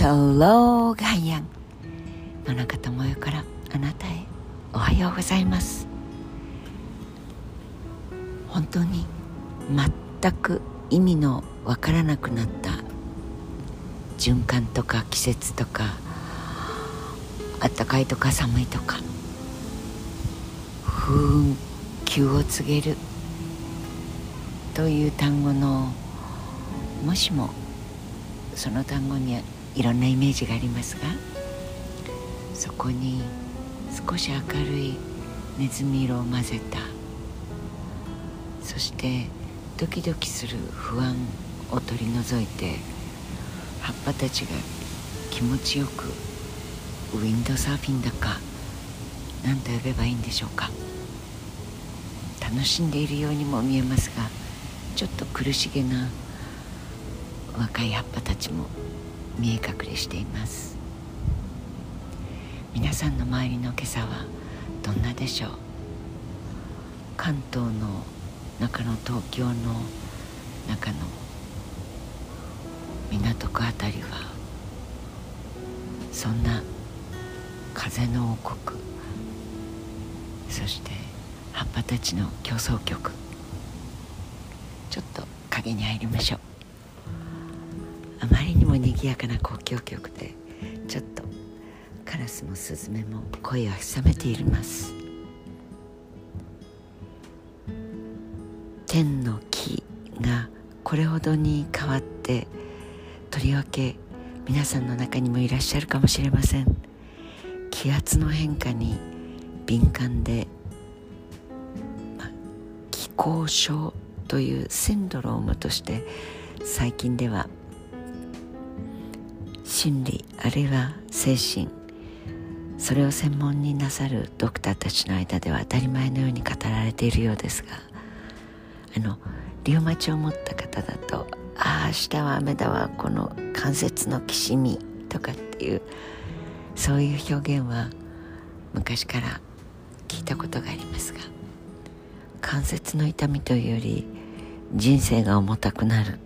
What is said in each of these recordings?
Hello ガイアン野中智代からあなたへおはようございます。本当に全く意味のわからなくなった循環とか季節とかあったかいとか寒いとか風休を告げるという単語のもしもその単語にいろんなイメージがありますがそこに少し明るいネズミ色を混ぜたそしてドキドキする不安を取り除いて葉っぱたちが気持ちよくウィンドサーフィンだか何と呼べばいいんでしょうか。楽しんでいるようにも見えますがちょっと苦しげな若い葉っぱたちも見え隠れしています。皆さんの周りの今朝はどんなでしょう？関東の中の東京の中の港区あたりはそんな風の王国。そして葉っぱたちの競争曲。ちょっと影に入りましょう。あまりにも賑やかな交響曲でちょっとカラスもスズメも声を潜めています。天の木がこれほどに変わってとりわけ皆さんの中にもいらっしゃるかもしれません。気圧の変化に敏感で、ま気候症というシンドロームとして最近では心理あるいは精神それを専門になさるドクターたちの間では当たり前のように語られているようですがあのリウマチを持った方だと「ああ明日は雨だわこの関節のきしみ」とかっていうそういう表現は昔から聞いたことがありますが関節の痛みというより人生が重たくなる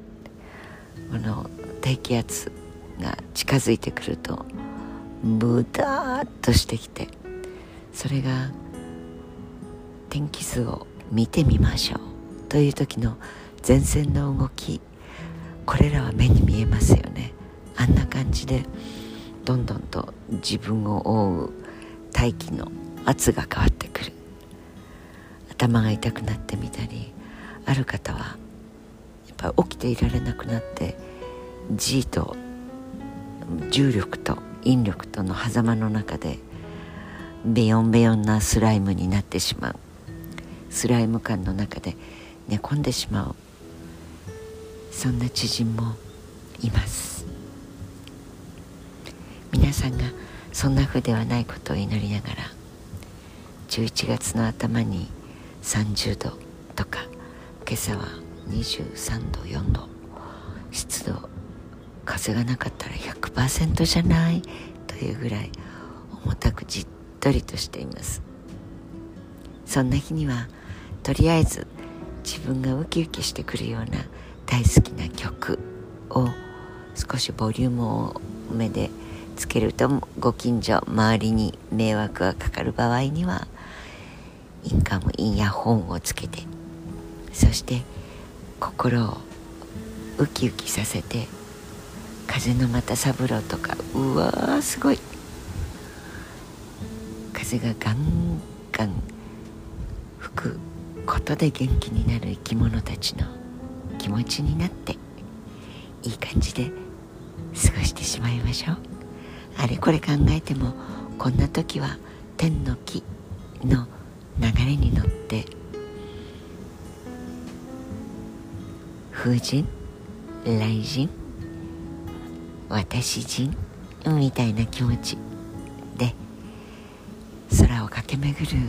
この低気圧が近づいてくるとブターッとしてきてそれが天気図を見てみましょうという時の前線の動きこれらは目に見えますよね。あんな感じでどんどんと自分を覆う大気の圧が変わってくる。頭が痛くなってみたりある方はやっぱ起きていられなくなって G と重力と引力との狭間の中でベヨンベヨンなスライムになってしまう。スライム感の中で寝込んでしまう。そんな知人もいます。皆さんがそんな風ではないことを祈りながら11月の頭に30度とか今朝は23度4度湿度風がなかったら100%じゃないというぐらい重たくじっとりとしています。そんな日にはとりあえず自分がウキウキしてくるような大好きな曲を少しボリュームを目でつけるとご近所周りに迷惑がかかる場合にはインカムインヤホンをつけてそして心をウキウキさせて風の又三郎とか。うわーすごい。風がガンガン吹くことで元気になる生き物たちの気持ちになっていい感じで過ごしてしまいましょう。あれこれ考えてもこんな時は天の木の流れに乗って風神？雷神？私人みたいな気持ちで空を駆け巡る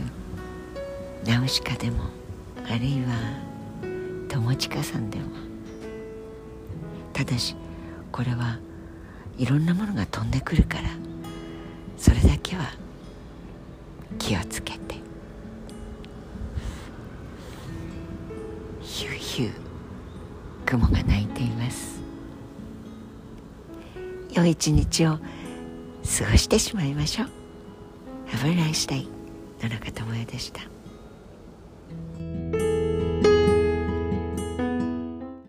ナウシカでもあるいは友近さんでもただしこれはいろんなものが飛んでくるからそれだけは気をつけて。ヒューヒュー雲が鳴いています。良い一日を過ごしてしまいましょう。Have a nice day 野中智也でした。